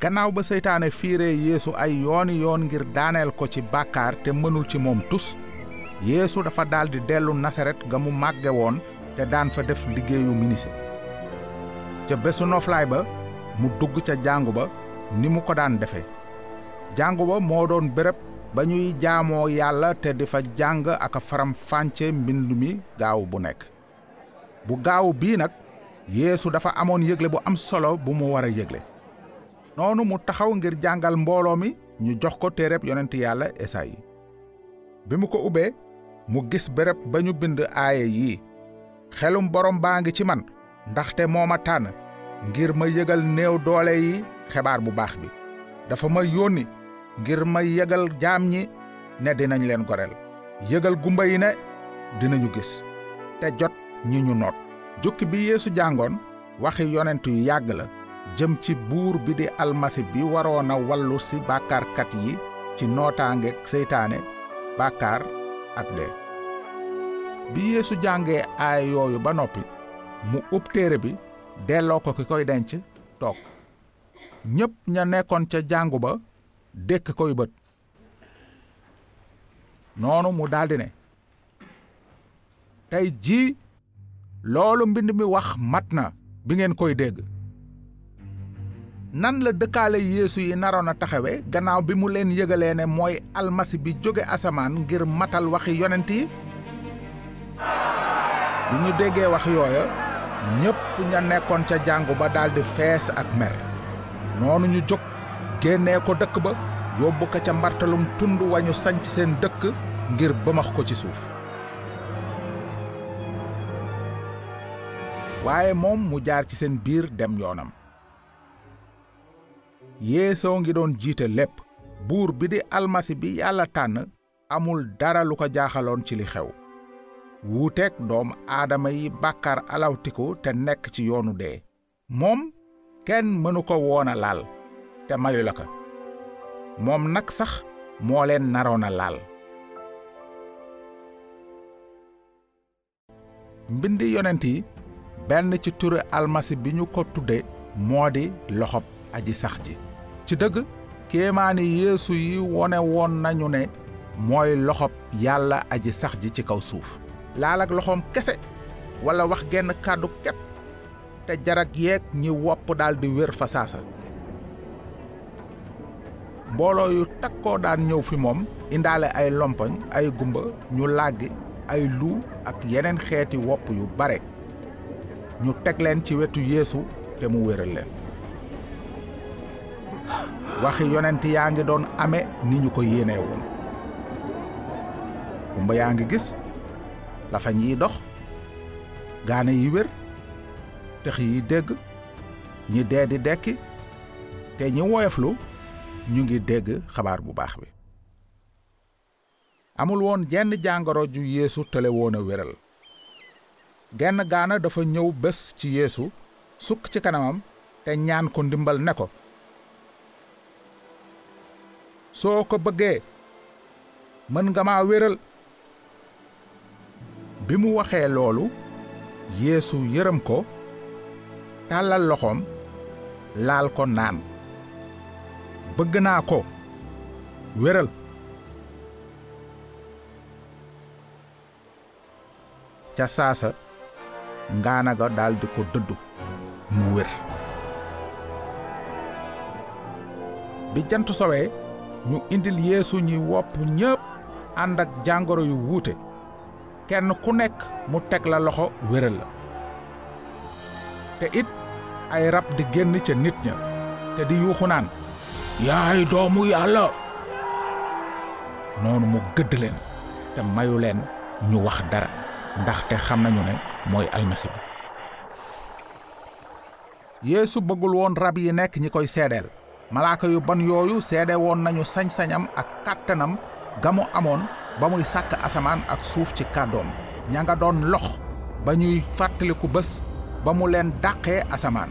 gannaaw ba seytaane fiire yeesu ay yooni yoon ngir daaneel ko ci bàkkaar te mënul ci moom tus yeesu dafa dellu nasaret ga mu màgge woon te daan fa def liggéeyu minise ca bésu noflaay ba mu dugg ca jàngu ba ni mu ko daan defe. Jàngu ba moo doon béréb ba ñuy jaamoo yàlla te di fa jàng ak faram fànce mbind mi gaaw bu nekk. Bu gaaw bii nag yeesu dafa amoon yëgle bu am solo bu mu war a yëgle noonu mu taxaw ngir jàngal mbooloo mi ñu jox ko téereb yonent yàlla esayi bi mu ko ubbee mu gis béréb ba ñu bind aaye yii. Xelum borom baa ngi ci man ndaxte moo tànn ngir ma yëgal néew doole yi xebaar bu baax bi. Dafa ma yónni ngir ma yëgal jaam ñi ne dinañ leen goreel yëgal gumba yi ne dinañu gis te jot ñi ñu noot. Jukki bi yeesu jàngoon waxi yonent yu la jëm ci buur bi di almasi bi waroon a wallu si bàkkaarkat yi ci nootaange seytaane bàkkaar ak dee. Bi yeesu jàngee aay yooyu ba noppi mu ub téere bi delloo ko ki koy denc toog. Ñépp ña nekkoon ca jàngu ba dékk koy bët. Noonu mu daldi ne tey jii loolu mbind mi wax mat na bi ngeen koy dégg nan la dëkkaale yeesu yi naroon a taxawe gannaaw bi mu leen yëgalee ne mooy almasi bi jóge asamaan ngir matal waxi yonent yi? Bi ñu déggee wax yooya ñépp ña nekkoon ca jàngu ba daldi fees ak mer. Noonu ñu jóg génnee ko dëkk ba yóbbu ko ca mbartalum tund wañu sanc seen dëkk ngir bëmax ko ci suuf. Waaye moom mu jaar ci seen biir dem yoonam yeesoo ngi doon jiite lépp. Buur bi di almasi bi yàlla tànn amul dara lu ko jaaxaloon ci li xew. Wuuteeg doom aadama yi bàkkaar alawtiku te nekk ci yoonu dee. Moom kenn mënu ko woon a laal te mayu la ko. Moom nag sax moo leen naroon a laal. Mbindi yonent yi benn ci turu almasi bi ñu ko tudde moo di loxob aji sax ji. Ci dëgg? Kéemaani yeesu yi wone woon nañu ne mooy loxob yàlla aji sax ji ci kaw suuf. Laal ak loxoom kese walla wax genn kàddu képp te jarag yeeg ñi wopp daldi wér fa saasa. Mbooloo yu takkoo daan ñëw fi moom indaale ay lompoñ ay gumba ñu làggi ay lu ak yeneen xeeti wopp yu bare. Ñu teg leen ci wetu yeesu te mu wéral leen waxi yonent yaa ngi doon ame ni ñu ko yéenee woon. Yaa ngi gis lafañ yi dox gaane yi wér tex yi dégg ñi dee di dekki te ñi woyoflu ñu ngi dégg xabaar bu baax bi. Amul woon jenn jàngoro ju yeesu tële woon a wéral. Genn gaana dafa ñëw bés ci yeesu sukk ci kanamam te ñaan ko ndimbal ne ko soo ko bëggee mën nga maa wéral. Bi mu waxee loolu yeesu yërëm ko tàllal loxoom laal ko naan. Bëgg naa ko wéral. Ca saasa ngaana ga ko dëddu mu wér. Bi jant sowee ñu indil yeesu ñi wopp ñépp ànd ak jàngoro yu wuute. Kenn ku nekk mu teg la loxo wéral la. Te it ay rab di génn ca nit ña te di yuuxu naan yaay doomu yàlla. Noonu mu gëdd leen te mayu leen ñu wax dara ndaxte xam nañu ne mooy almasi bi. Yeesu bëggul woon rab yi nekk ñi koy seedeel malaaka yu ban yooyu seede woon nañu sañ-sañam ak kàttanam gamu amoon ba muy sàkk asamaan ak suuf ci kàddoom. Ña nga doon lox ba ñuy fàttaliku bés ba mu leen dàqee asamaan.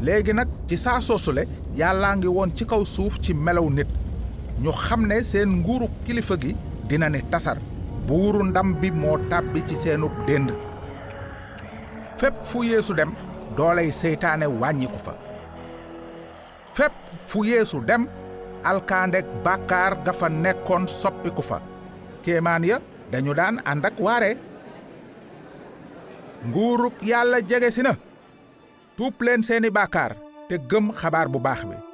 Léegi nag ci saa soosule yàllaa ngi woon ci kaw suuf ci melaw nit. Ñu xam ne seen nguuru kilifa gi dina ne tasar. Buuru ndam bi moo tàbbi ci seenub dénd. Fépp fu yeesu dem dooley seytaane wàññiku fa fépp fu yeesu dem alkaandek bàkkaar ga fa nekkoon soppiku fa. Kéemaan ya dañu daan ànd ak waare. Nguuruk yàlla jege si na. Bàkkaar te gëm xabaar bu baax bi